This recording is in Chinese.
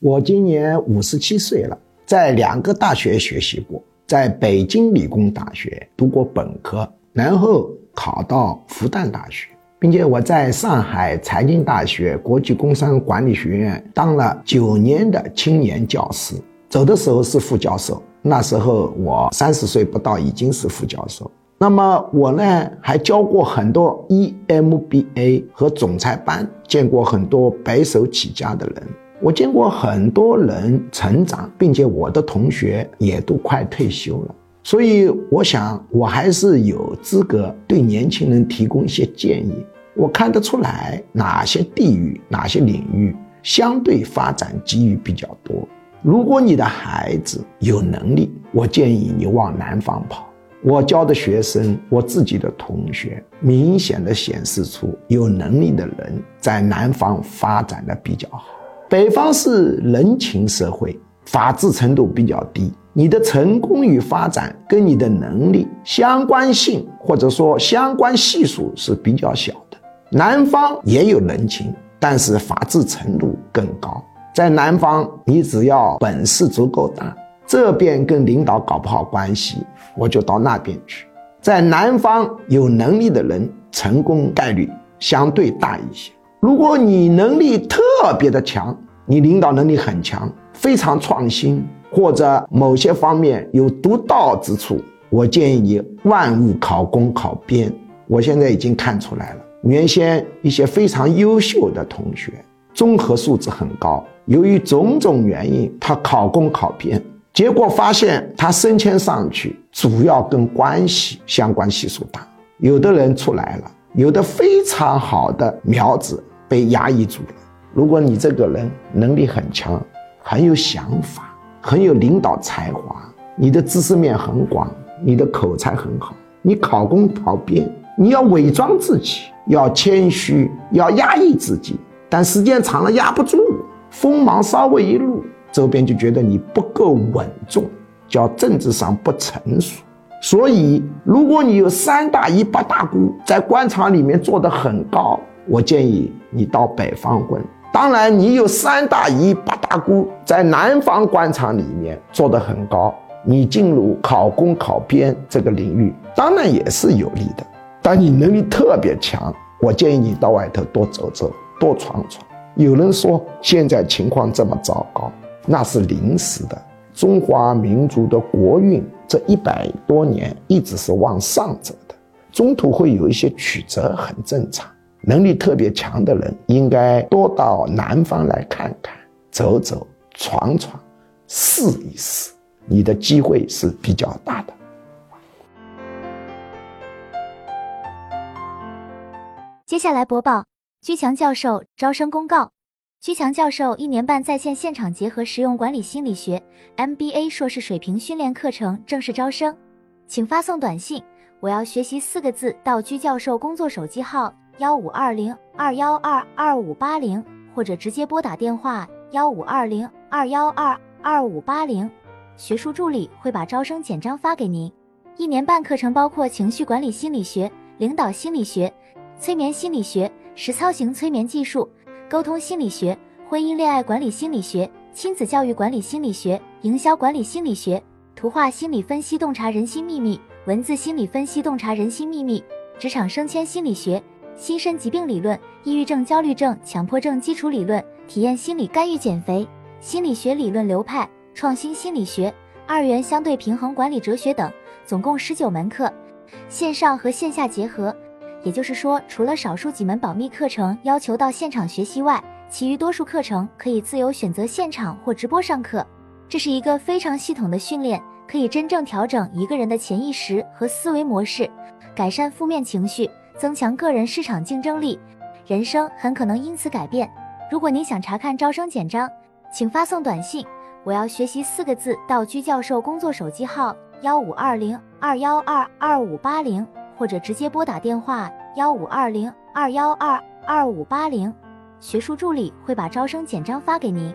我今年五十七岁了，在两个大学学习过，在北京理工大学读过本科，然后考到复旦大学，并且我在上海财经大学国际工商管理学院当了九年的青年教师，走的时候是副教授，那时候我三十岁不到，已经是副教授。那么我呢，还教过很多 EMBA 和总裁班，见过很多白手起家的人。我见过很多人成长，并且我的同学也都快退休了，所以我想我还是有资格对年轻人提供一些建议。我看得出来哪些地域、哪些领域相对发展机遇比较多。如果你的孩子有能力，我建议你往南方跑。我教的学生，我自己的同学，明显的显示出有能力的人在南方发展的比较好。北方是人情社会，法治程度比较低，你的成功与发展跟你的能力相关性或者说相关系数是比较小的。南方也有人情，但是法治程度更高。在南方，你只要本事足够大，这边跟领导搞不好关系，我就到那边去。在南方有能力的人，成功概率相对大一些。如果你能力特别的强，你领导能力很强，非常创新，或者某些方面有独到之处，我建议你万物考公考编。我现在已经看出来了，原先一些非常优秀的同学，综合素质很高，由于种种原因，他考公考编，结果发现他升迁上去，主要跟关系相关系数大。有的人出来了，有的非常好的苗子。被压抑住了。如果你这个人能力很强，很有想法，很有领导才华，你的知识面很广，你的口才很好，你考公考编，你要伪装自己，要谦虚，要压抑自己，但时间长了压不住，锋芒稍微一露，周边就觉得你不够稳重，叫政治上不成熟。所以，如果你有三大姨八大姑在官场里面做得很高。我建议你到北方混，当然你有三大姨八大姑在南方官场里面做得很高，你进入考公考编这个领域，当然也是有利的。但你能力特别强，我建议你到外头多走走，多闯闯。有人说现在情况这么糟糕，那是临时的。中华民族的国运这一百多年一直是往上走的，中途会有一些曲折，很正常。能力特别强的人，应该多到南方来看看、走走、闯闯、试一试，你的机会是比较大的。接下来播报居强教授招生公告：居强教授一年半在线现场结合实用管理心理学 MBA 硕士水平训练课程正式招生，请发送短信“我要学习”四个字到居教授工作手机号。幺五二零二幺二二五八零，或者直接拨打电话幺五二零二幺二二五八零，学术助理会把招生简章发给您。一年半课程包括情绪管理心理学、领导心理学、催眠心理学、实操型催眠技术、沟通心理学、婚姻恋爱管理心理学、亲子教育管理心理学、营销管理心理学、图画心理分析洞察人心秘密、文字心理分析洞察人心秘密、职场升迁心理学。心身疾病理论、抑郁症、焦虑症、强迫症基础理论、体验心理干预减肥、心理学理论流派、创新心理学、二元相对平衡管理哲学等，总共十九门课，线上和线下结合。也就是说，除了少数几门保密课程要求到现场学习外，其余多数课程可以自由选择现场或直播上课。这是一个非常系统的训练，可以真正调整一个人的潜意识和思维模式，改善负面情绪。增强个人市场竞争力，人生很可能因此改变。如果您想查看招生简章，请发送短信“我要学习”四个字到居教授工作手机号幺五二零二幺二二五八零，或者直接拨打电话幺五二零二幺二二五八零，学术助理会把招生简章发给您。